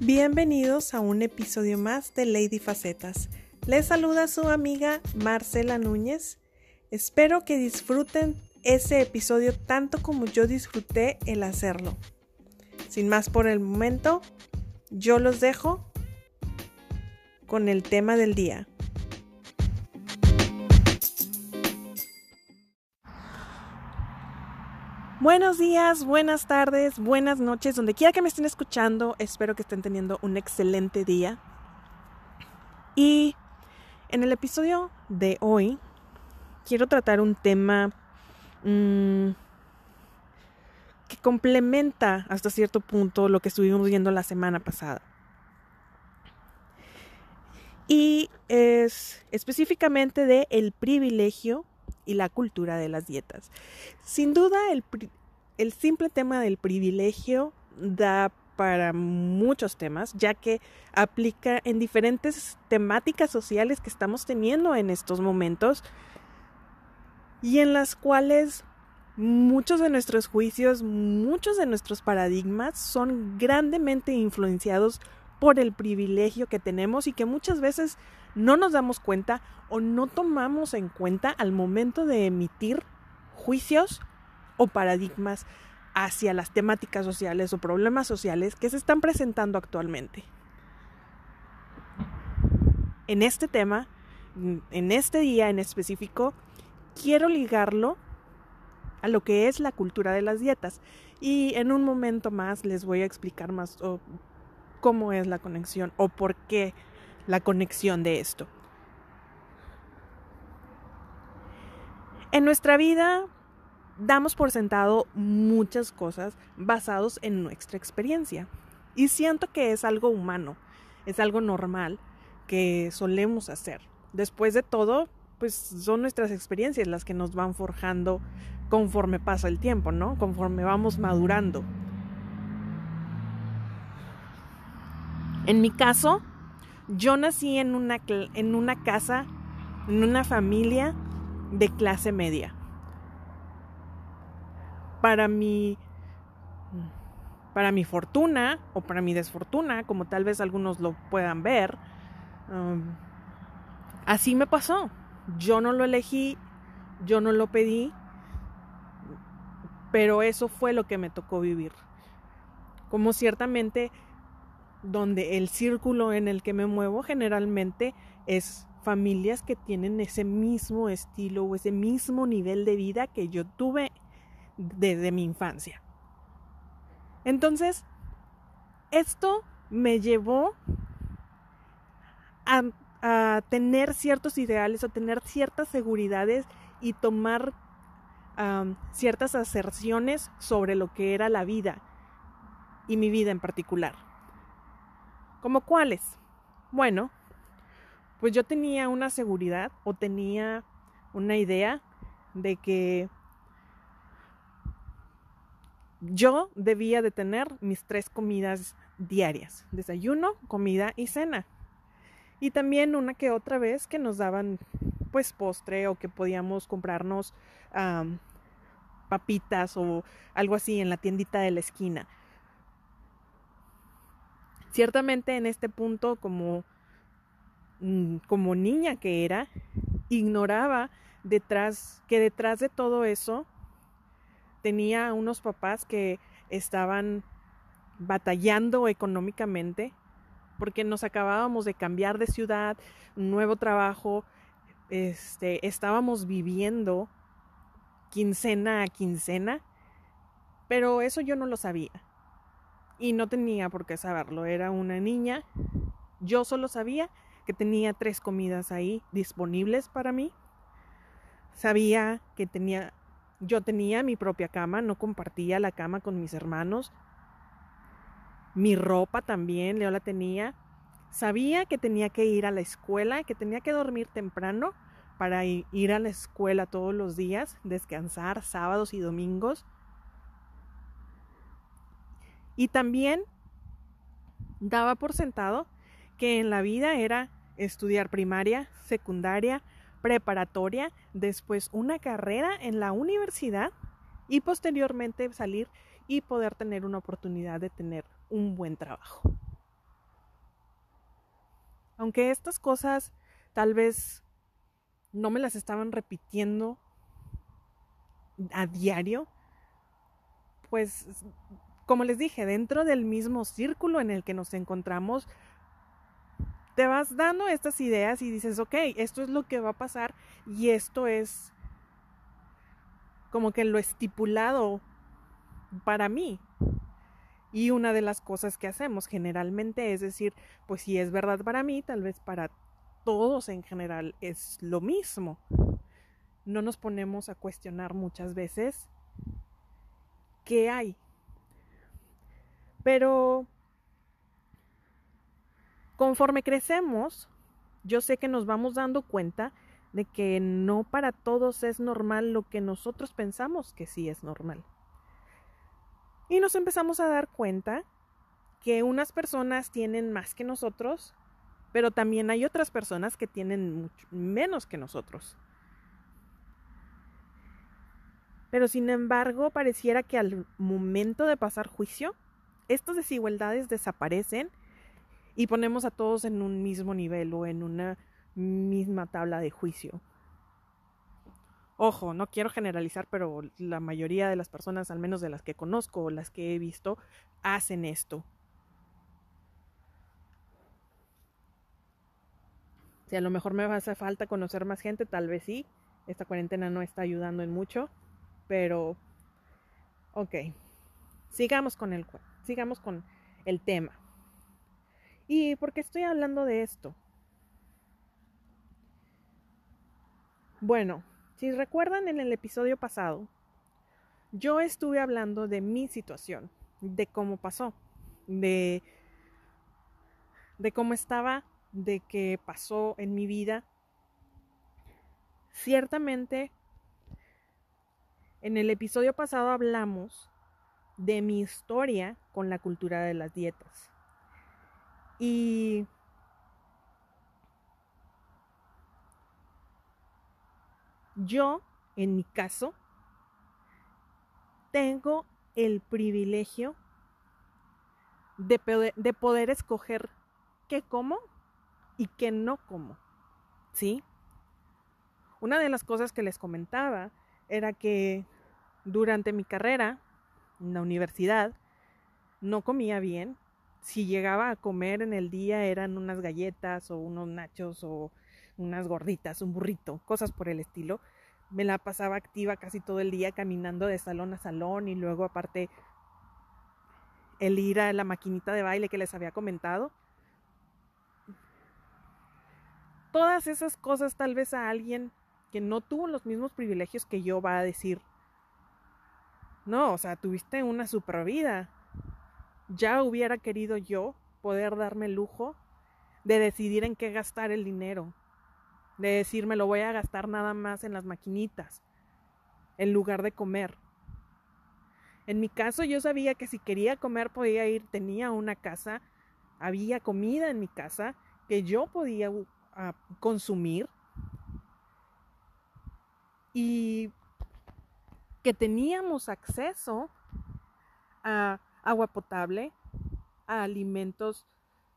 Bienvenidos a un episodio más de Lady Facetas. Les saluda su amiga Marcela Núñez. Espero que disfruten ese episodio tanto como yo disfruté el hacerlo. Sin más por el momento, yo los dejo con el tema del día. Buenos días, buenas tardes, buenas noches, donde quiera que me estén escuchando, espero que estén teniendo un excelente día. Y en el episodio de hoy quiero tratar un tema mmm, que complementa hasta cierto punto lo que estuvimos viendo la semana pasada. Y es específicamente de el privilegio y la cultura de las dietas. Sin duda, el, el simple tema del privilegio da para muchos temas, ya que aplica en diferentes temáticas sociales que estamos teniendo en estos momentos y en las cuales muchos de nuestros juicios, muchos de nuestros paradigmas son grandemente influenciados por el privilegio que tenemos y que muchas veces no nos damos cuenta o no tomamos en cuenta al momento de emitir juicios o paradigmas hacia las temáticas sociales o problemas sociales que se están presentando actualmente. En este tema, en este día en específico, quiero ligarlo a lo que es la cultura de las dietas y en un momento más les voy a explicar más cómo es la conexión o por qué la conexión de esto. En nuestra vida damos por sentado muchas cosas basados en nuestra experiencia y siento que es algo humano, es algo normal que solemos hacer. Después de todo, pues son nuestras experiencias las que nos van forjando conforme pasa el tiempo, ¿no? Conforme vamos madurando. En mi caso, yo nací en una, en una casa, en una familia de clase media. Para mi, para mi fortuna o para mi desfortuna, como tal vez algunos lo puedan ver, um, así me pasó. Yo no lo elegí, yo no lo pedí, pero eso fue lo que me tocó vivir. Como ciertamente donde el círculo en el que me muevo generalmente es familias que tienen ese mismo estilo o ese mismo nivel de vida que yo tuve desde mi infancia. Entonces, esto me llevó a, tener ciertos ideales, a tener ciertas seguridades y tomar ciertas aserciones sobre lo que era la vida y mi vida en particular. ¿Como cuáles? Bueno, pues yo tenía una seguridad o tenía una idea de que yo debía de tener mis tres comidas diarias, desayuno, comida y cena. Y también una que otra vez que nos daban pues postre o que podíamos comprarnos papitas o algo así en la tiendita de la esquina. Ciertamente en este punto, como, mm, como niña que era, ignoraba detrás, que detrás de todo eso tenía unos papás que estaban batallando económicamente porque nos acabábamos de cambiar de ciudad, nuevo trabajo, este, estábamos viviendo quincena a quincena, pero eso yo no lo sabía y no tenía por qué saberlo. Era una niña. Yo solo sabía que tenía tres comidas ahí disponibles para mí. Sabía que tenía, yo tenía mi propia cama, no compartía la cama con mis hermanos. Mi ropa también, yo la tenía. Sabía que tenía que ir a la escuela, que tenía que dormir temprano para ir a la escuela todos los días, descansar sábados y domingos. Y también daba por sentado que en la vida era estudiar primaria, secundaria, preparatoria, después una carrera en la universidad y posteriormente salir y poder tener una oportunidad de tener un buen trabajo. aunque estas cosas tal vez no me las estaban repitiendo a diario, pues como les dije, dentro del mismo círculo en el que nos encontramos, te vas dando estas ideas y dices, ok, esto es lo que va a pasar y esto es como que lo estipulado para mí. Y una de las cosas que hacemos generalmente es decir, pues si es verdad para mí, tal vez para todos en general es lo mismo. No nos ponemos a cuestionar muchas veces qué hay. Pero conforme crecemos, yo sé que nos vamos dando cuenta de que no para todos es normal lo que nosotros pensamos que sí es normal. Y nos empezamos a dar cuenta que unas personas tienen más que nosotros, pero también hay otras personas que tienen menos que nosotros. Pero sin embargo, pareciera que al momento de pasar juicio, estas desigualdades desaparecen y ponemos a todos en un mismo nivel o en una misma tabla de juicio. Ojo, no quiero generalizar, pero la mayoría de las personas, al menos de las que conozco o las que he visto, hacen esto. Si a lo mejor me hace falta conocer más gente, tal vez sí. Esta cuarentena no está ayudando en mucho, pero ok. Sigamos con el sigamos con el tema. ¿Y por qué estoy hablando de esto? Bueno, si recuerdan en el episodio pasado, yo estuve hablando de mi situación, de cómo pasó, de, de cómo estaba, de qué pasó en mi vida. Ciertamente, en el episodio pasado hablamos de mi historia con la cultura de las dietas. Y Yo, en mi caso, tengo el privilegio de poder, escoger qué como y qué no como. ¿Sí? Una de las cosas que les comentaba era que durante mi carrera en la universidad no comía bien. Si llegaba a comer en el día eran unas galletas o unos nachos o unas gorditas, un burrito, cosas por el estilo. Me la pasaba activa casi todo el día caminando de salón a salón y luego aparte el ir a la maquinita de baile que les había comentado. Todas esas cosas tal vez a alguien que no tuvo los mismos privilegios que yo va a decir, no, o sea, tuviste una super vida. Ya hubiera querido yo poder darme el lujo de decidir en qué gastar el dinero, de decirme lo voy a gastar nada más en las maquinitas, en lugar de comer. En mi caso yo sabía que si quería comer podía ir, tenía una casa, había comida en mi casa que yo podía uh, consumir y que teníamos acceso a agua potable, a alimentos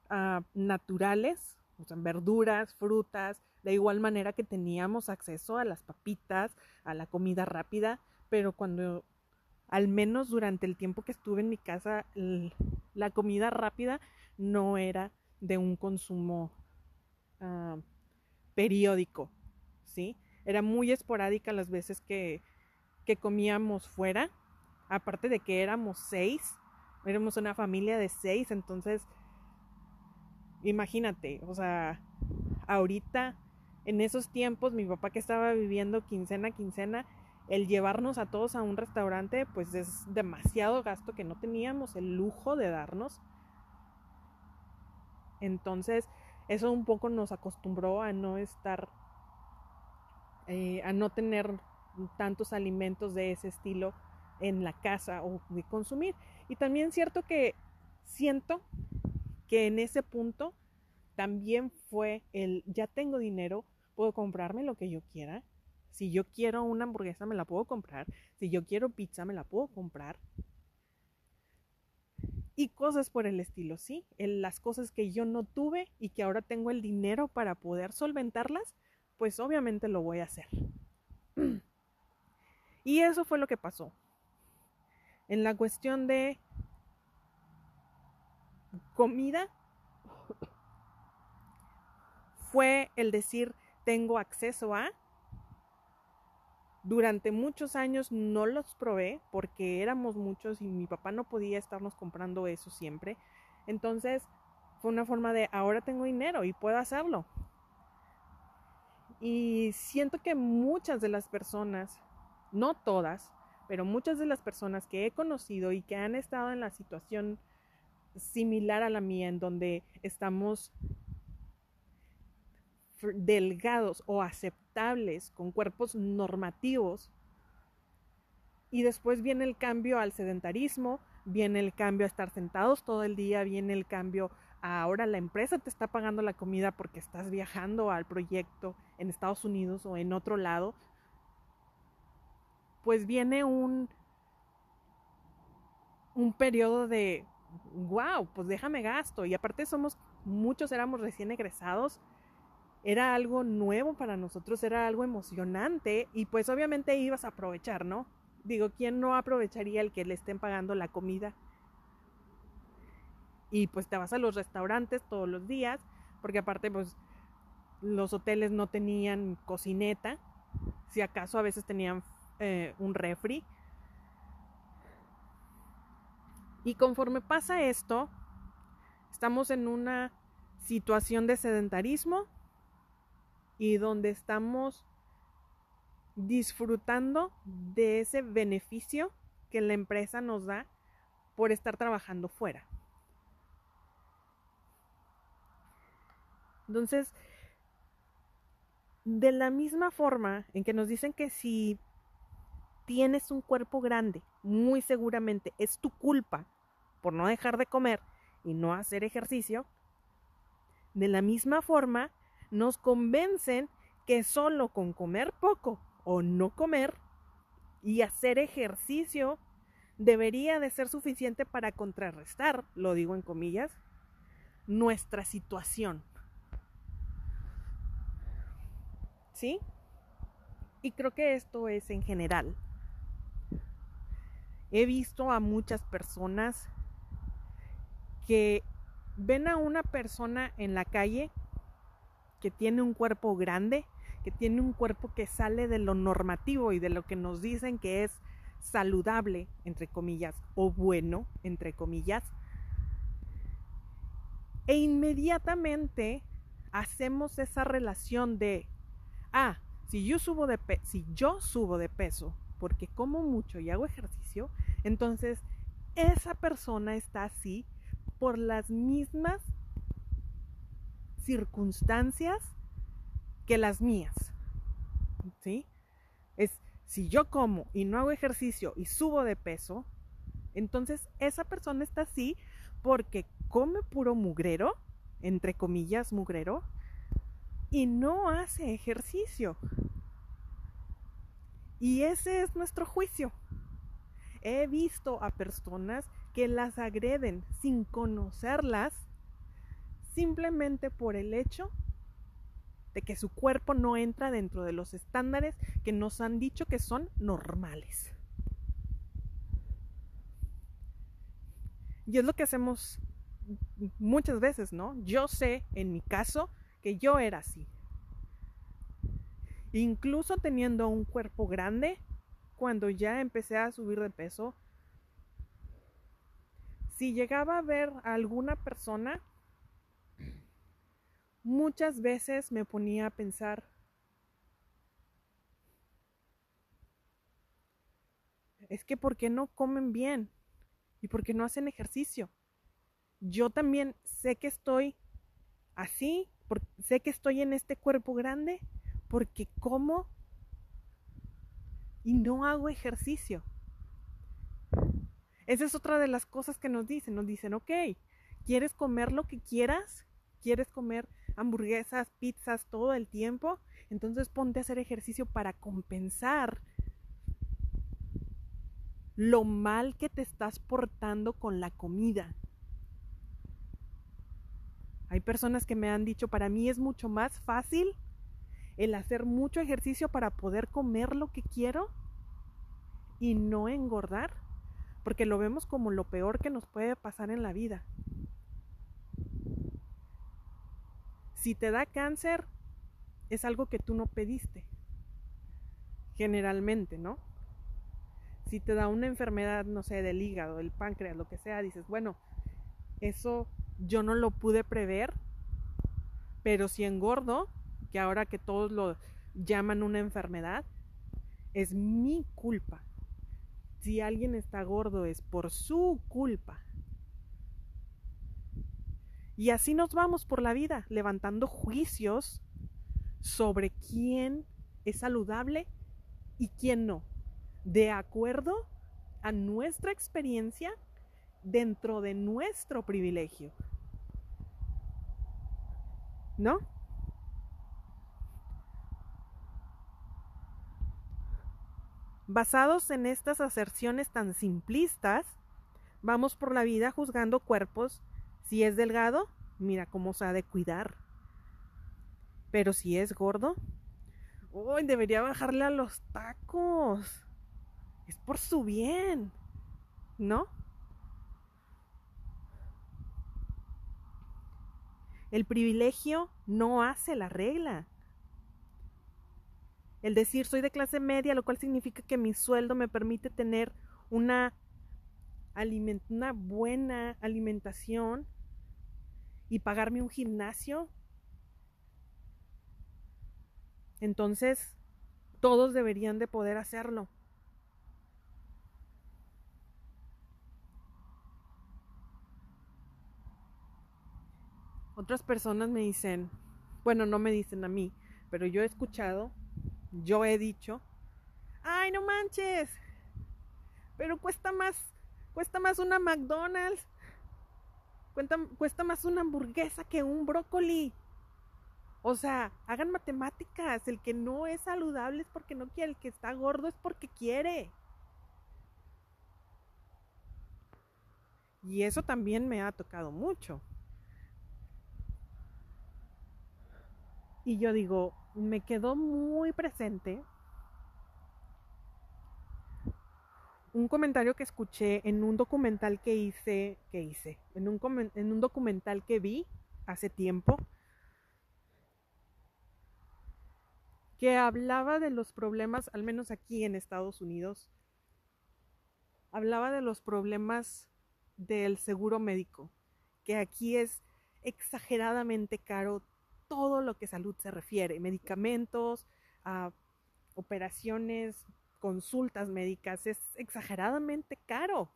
uh, naturales, o sea, verduras, frutas, de igual manera que teníamos acceso a las papitas, a la comida rápida, pero cuando, al menos durante el tiempo que estuve en mi casa, la comida rápida no era de un consumo uh, periódico, ¿sí? Era muy esporádica las veces que, que comíamos fuera, aparte de que éramos seis, éramos una familia de seis, entonces imagínate, o sea, ahorita, en esos tiempos, mi papá que estaba viviendo quincena a quincena, el llevarnos a todos a un restaurante, pues es demasiado gasto que no teníamos el lujo de darnos. Entonces, eso un poco nos acostumbró a no estar, eh, a no tener tantos alimentos de ese estilo en la casa o de consumir. Y también cierto que siento que en ese punto también fue el, ya tengo dinero, puedo comprarme lo que yo quiera. Si yo quiero una hamburguesa, me la puedo comprar. Si yo quiero pizza, me la puedo comprar. y cosas por el estilo, ¿sí? las cosas que yo no tuve y que ahora tengo el dinero para poder solventarlas, pues obviamente lo voy a hacer. Y eso fue lo que pasó. En la cuestión de comida, fue el decir, tengo acceso a, durante muchos años no los probé porque éramos muchos y mi papá no podía estarnos comprando eso siempre. Entonces fue una forma de ahora tengo dinero y puedo hacerlo. Y siento que muchas de las personas, no todas, pero muchas de las personas que he conocido y que han estado en la situación similar a la mía, en donde estamos delgados o aceptables, con cuerpos normativos. Y después viene el cambio al sedentarismo, viene el cambio a estar sentados todo el día, viene el cambio a ahora la empresa te está pagando la comida porque estás viajando al proyecto en Estados Unidos o en otro lado. Pues viene un un periodo de wow, pues déjame gasto y aparte somos muchos éramos recién egresados era algo nuevo para nosotros, era algo emocionante y pues obviamente ibas a aprovechar, ¿no? Digo, ¿quién no aprovecharía el que le estén pagando la comida? Y pues te vas a los restaurantes todos los días, porque aparte pues los hoteles no tenían cocineta, si acaso a veces tenían eh, un refri. Y conforme pasa esto, estamos en una situación de sedentarismo, y donde estamos disfrutando de ese beneficio que la empresa nos da por estar trabajando fuera. Entonces, de la misma forma en que nos dicen que si tienes un cuerpo grande, muy seguramente es tu culpa por no dejar de comer y no hacer ejercicio, de la misma forma nos convencen que solo con comer poco o no comer y hacer ejercicio debería de ser suficiente para contrarrestar, lo digo en comillas, nuestra situación. ¿Sí? Y creo que esto es en general. He visto a muchas personas que ven a una persona en la calle que tiene un cuerpo grande, que tiene un cuerpo que sale de lo normativo y de lo que nos dicen que es saludable, entre comillas, o bueno, entre comillas, e inmediatamente hacemos esa relación de, ah, si yo subo de, si yo subo de peso porque como mucho y hago ejercicio, entonces esa persona está así por las mismas circunstancias que las mías. ¿Sí? Es si yo como y no hago ejercicio y subo de peso, entonces esa persona está así porque come puro mugrero, entre comillas mugrero, y no hace ejercicio. Y ese es nuestro juicio. He visto a personas que las agreden sin conocerlas simplemente por el hecho de que su cuerpo no entra dentro de los estándares que nos han dicho que son normales. Y es lo que hacemos muchas veces, ¿no? Yo sé, en mi caso, que yo era así. Incluso teniendo un cuerpo grande, cuando ya empecé a subir de peso, si llegaba a ver a alguna persona muchas veces me ponía a pensar, es que ¿por qué no comen bien? ¿Y por qué no hacen ejercicio? Yo también sé que estoy así, sé que estoy en este cuerpo grande porque como y no hago ejercicio. Esa es otra de las cosas que nos dicen. Nos dicen, ok, ¿quieres comer lo que quieras? ¿Quieres comer hamburguesas, pizzas todo el tiempo, entonces ponte a hacer ejercicio para compensar lo mal que te estás portando con la comida. Hay personas que me han dicho, para mí es mucho más fácil el hacer mucho ejercicio para poder comer lo que quiero y no engordar, porque lo vemos como lo peor que nos puede pasar en la vida. Si te da cáncer, es algo que tú no pediste, generalmente, ¿no? Si te da una enfermedad, no sé, del hígado, del páncreas, lo que sea, dices, bueno, eso yo no lo pude prever, pero si engordo, que ahora que todos lo llaman una enfermedad, es mi culpa. Si alguien está gordo es por su culpa. Y así nos vamos por la vida, levantando juicios sobre quién es saludable y quién no, de acuerdo a nuestra experiencia dentro de nuestro privilegio. ¿No? Basados en estas aserciones tan simplistas, vamos por la vida juzgando cuerpos. Si es delgado, mira cómo se ha de cuidar. Pero si es gordo, uy, debería bajarle a los tacos. Es por su bien, ¿no? El privilegio no hace la regla. El decir soy de clase media, lo cual significa que mi sueldo me permite tener una, buena alimentación y pagarme un gimnasio. Entonces, todos deberían de poder hacerlo. Otras personas me dicen, bueno, no me dicen a mí, pero yo he escuchado yo he dicho, ay, no manches, pero cuesta más, cuesta más una McDonald's, cuesta, cuesta más una hamburguesa que un brócoli. O sea, hagan matemáticas, el que no es saludable es porque no quiere, el que está gordo es porque quiere. Y eso también me ha tocado mucho. Y yo digo, me quedó muy presente un comentario que escuché en un documental que hice, que hice, en un, en un documental que vi hace tiempo, que hablaba de los problemas, al menos aquí en Estados Unidos, hablaba de los problemas del seguro médico, que aquí es exageradamente caro todo lo que salud se refiere, medicamentos, operaciones, consultas médicas, es exageradamente caro.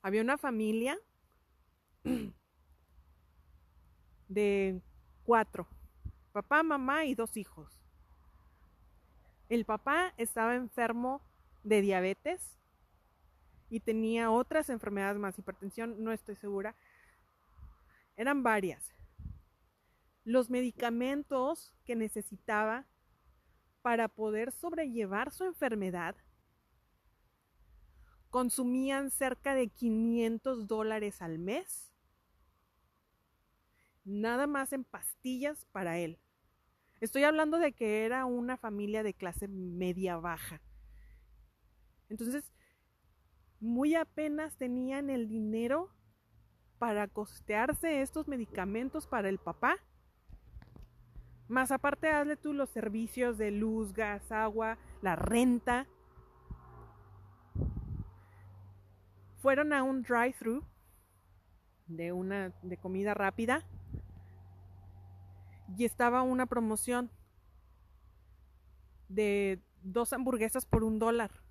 Había una familia de cuatro, papá, mamá y dos hijos. El papá estaba enfermo de diabetes y tenía otras enfermedades más, hipertensión, no estoy segura. Eran varias. Los medicamentos que necesitaba para poder sobrellevar su enfermedad consumían cerca de 500 dólares al mes. Nada más en pastillas para él. Estoy hablando de que era una familia de clase media baja. Entonces, muy apenas tenían el dinero para costearse estos medicamentos para el papá. Más aparte, hazle tú los servicios de luz, gas, agua, la renta. Fueron a un drive-thru de una de comida rápida y estaba una promoción de dos hamburguesas por un dólar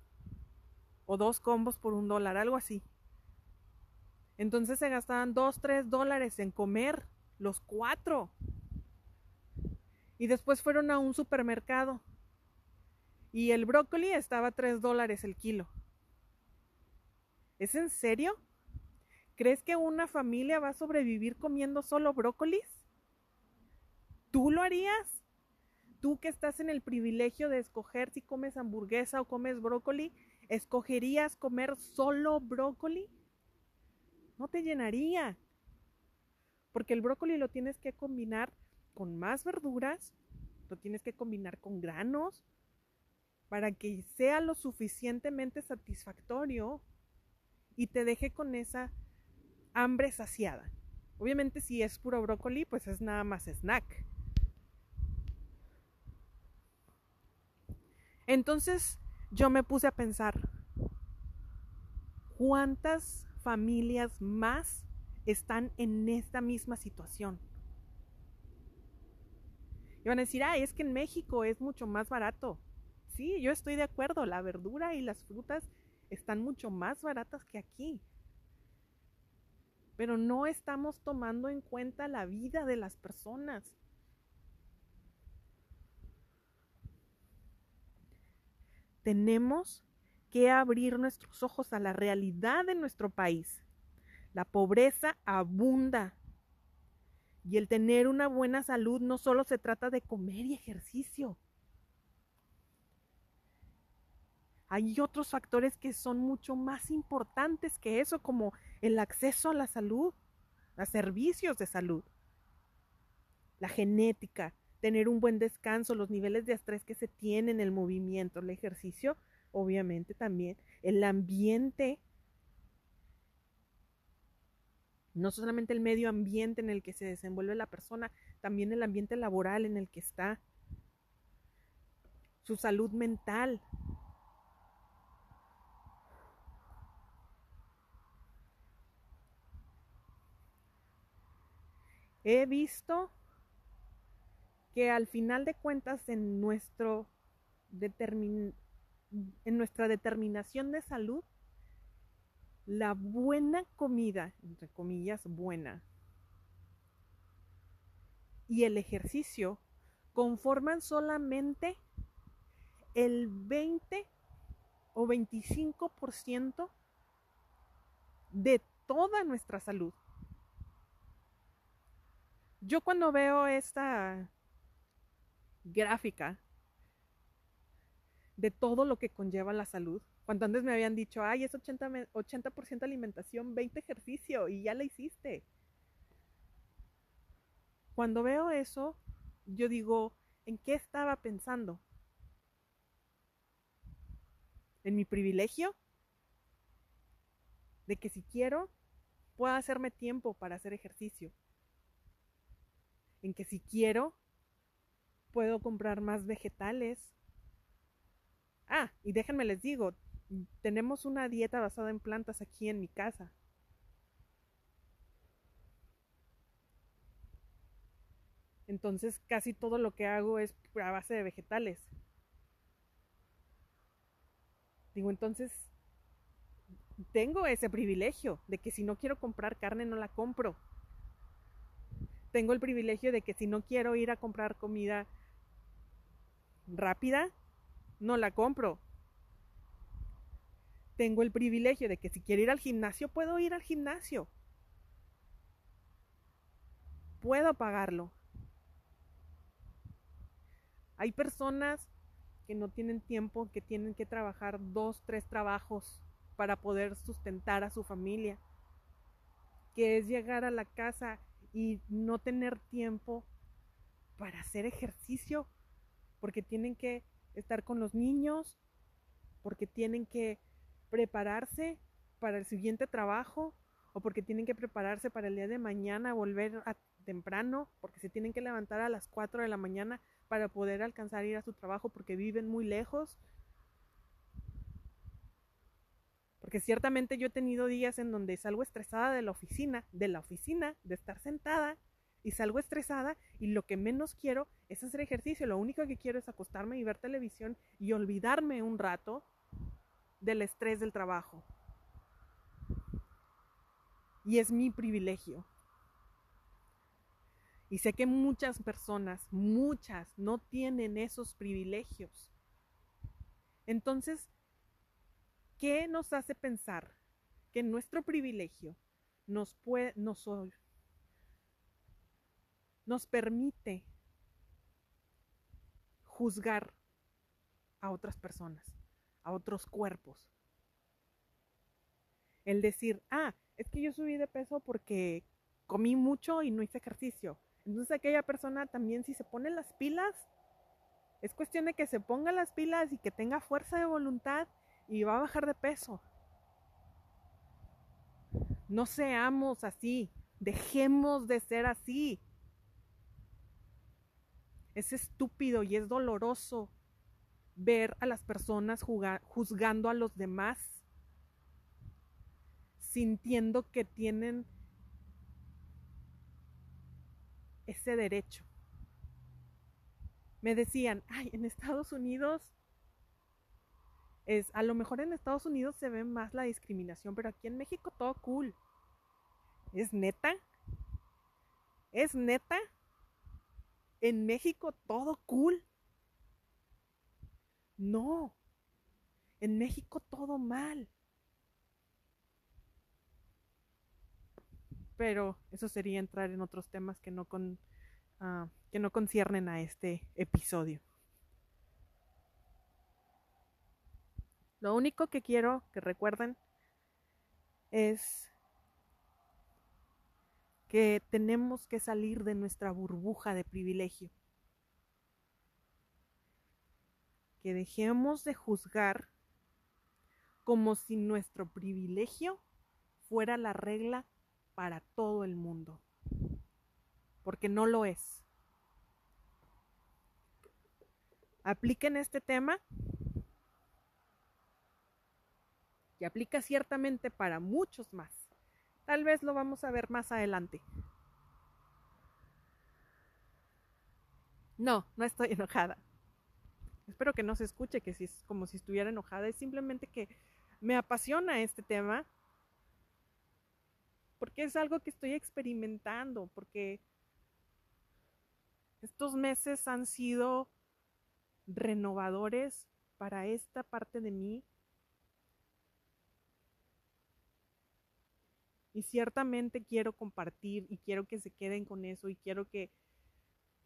o dos combos por un dólar, algo así. Entonces se gastaban dos, tres dólares en comer los cuatro. Y después fueron a un supermercado. Y el brócoli estaba tres dólares el kilo. ¿Es en serio? ¿Crees que una familia va a sobrevivir comiendo solo brócolis? ¿Tú lo harías? Tú que estás en el privilegio de escoger si comes hamburguesa o comes brócoli, ¿escogerías comer solo brócoli? No te llenaría. Porque el brócoli lo tienes que combinar con más verduras, lo tienes que combinar con granos, para que sea lo suficientemente satisfactorio y te deje con esa hambre saciada. Obviamente si es puro brócoli, pues es nada más snack. Entonces yo me puse a pensar, ¿cuántas familias más están en esta misma situación? Y van a decir, ah, es que en México es mucho más barato. Sí, yo estoy de acuerdo, la verdura y las frutas están mucho más baratas que aquí. Pero no estamos tomando en cuenta la vida de las personas. Tenemos que abrir nuestros ojos a la realidad de nuestro país. La pobreza abunda. Y el tener una buena salud no solo se trata de comer y ejercicio. Hay otros factores que son mucho más importantes que eso, como el acceso a la salud, a servicios de salud, la genética, tener un buen descanso, los niveles de estrés que se tienen, el movimiento, el ejercicio, obviamente también, el ambiente, no solamente el medio ambiente en el que se desenvuelve la persona, también el ambiente laboral en el que está, su salud mental, He visto que al final de cuentas en, nuestro en nuestra determinación de salud, la buena comida, entre comillas, buena, y el ejercicio conforman solamente el 20 o 25% de toda nuestra salud. Yo cuando veo esta gráfica de todo lo que conlleva la salud, cuando antes me habían dicho, ay, es 80%, 80 alimentación, 20 ejercicio y ya la hiciste. Cuando veo eso, yo digo, ¿en qué estaba pensando? ¿En mi privilegio? De que si quiero, pueda hacerme tiempo para hacer ejercicio en que si quiero, puedo comprar más vegetales. Ah, y déjenme les digo, tenemos una dieta basada en plantas aquí en mi casa. Entonces casi todo lo que hago es a base de vegetales. Digo, entonces tengo ese privilegio de que si no quiero comprar carne no la compro tengo el privilegio de que si no quiero ir a comprar comida rápida, no la compro. Tengo el privilegio de que si quiero ir al gimnasio, puedo ir al gimnasio. Puedo pagarlo. Hay personas que no tienen tiempo, que tienen que trabajar dos, tres trabajos para poder sustentar a su familia, que es llegar a la casa y no tener tiempo para hacer ejercicio porque tienen que estar con los niños, porque tienen que prepararse para el siguiente trabajo o porque tienen que prepararse para el día de mañana, volver a temprano, porque se tienen que levantar a las 4 de la mañana para poder alcanzar a ir a su trabajo porque viven muy lejos. Porque ciertamente yo he tenido días en donde salgo estresada de la oficina, de la oficina, de estar sentada y salgo estresada y lo que menos quiero es hacer ejercicio. Lo único que quiero es acostarme y ver televisión y olvidarme un rato del estrés del trabajo. Y es mi privilegio. Y sé que muchas personas, muchas, no tienen esos privilegios. Entonces, ¿Qué nos hace pensar que nuestro privilegio nos, puede, nos, nos permite juzgar a otras personas, a otros cuerpos. El decir, ah, es que yo subí de peso porque comí mucho y no hice ejercicio. Entonces aquella persona también si se pone las pilas, es cuestión de que se ponga las pilas y que tenga fuerza de voluntad y va a bajar de peso. No seamos así, dejemos de ser así. Es estúpido y es doloroso ver a las personas juzgando a los demás, sintiendo que tienen ese derecho. Me decían, ay, en Estados Unidos es, a lo mejor en Estados Unidos se ve más la discriminación, pero aquí en México todo cool. ¿Es neta? ¿Es neta? ¿En México todo cool? No. En México todo mal. Pero eso sería entrar en otros temas que no, con, uh, que no conciernen a este episodio. Lo único que quiero que recuerden es que tenemos que salir de nuestra burbuja de privilegio. Que dejemos de juzgar como si nuestro privilegio fuera la regla para todo el mundo. Porque no lo es. Apliquen este tema y aplica ciertamente para muchos más. Tal vez lo vamos a ver más adelante. No, no estoy enojada. Espero que no se escuche que si es como si estuviera enojada. Es simplemente que me apasiona este tema. Porque es algo que estoy experimentando. Porque estos meses han sido renovadores para esta parte de mí Y ciertamente quiero compartir y quiero que se queden con eso y quiero que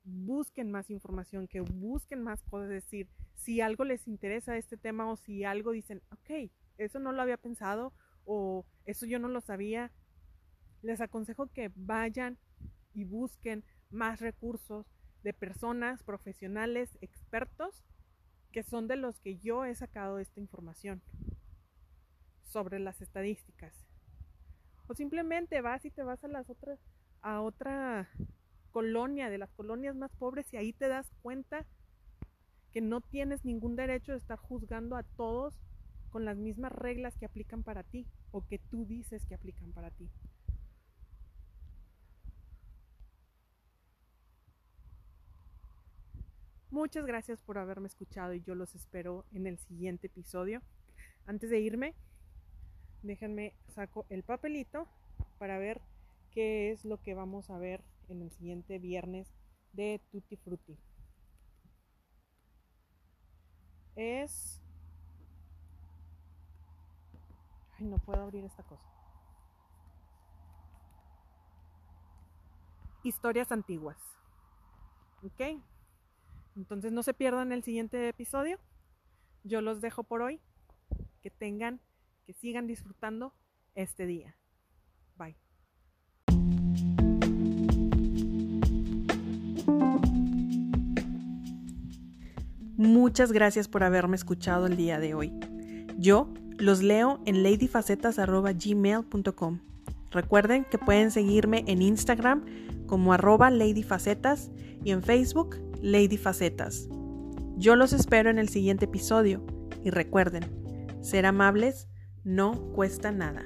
busquen más información, que busquen más cosas, decir, si algo les interesa este tema o si algo dicen, ok, eso no lo había pensado o eso yo no lo sabía, les aconsejo que vayan y busquen más recursos de personas profesionales, expertos, que son de los que yo he sacado esta información sobre las estadísticas. O simplemente vas y te vas a las otras, a otra colonia, de las colonias más pobres, y ahí te das cuenta que no tienes ningún derecho de estar juzgando a todos con las mismas reglas que aplican para ti o que tú dices que aplican para ti. Muchas gracias por haberme escuchado y yo los espero en el siguiente episodio. Antes de irme, déjenme saco el papelito para ver qué es lo que vamos a ver en el siguiente viernes de Tutti Frutti. Es... Ay, no puedo abrir esta cosa. Historias antiguas. ¿Ok? Entonces no se pierdan el siguiente episodio. Yo los dejo por hoy. Que tengan sigan disfrutando este día. Bye. Muchas gracias por haberme escuchado el día de hoy. Yo los leo en ladyfacetas.gmail.com. Recuerden que pueden seguirme en Instagram como arroba ladyfacetas y en Facebook ladyfacetas. Yo los espero en el siguiente episodio y recuerden, ser amables no cuesta nada.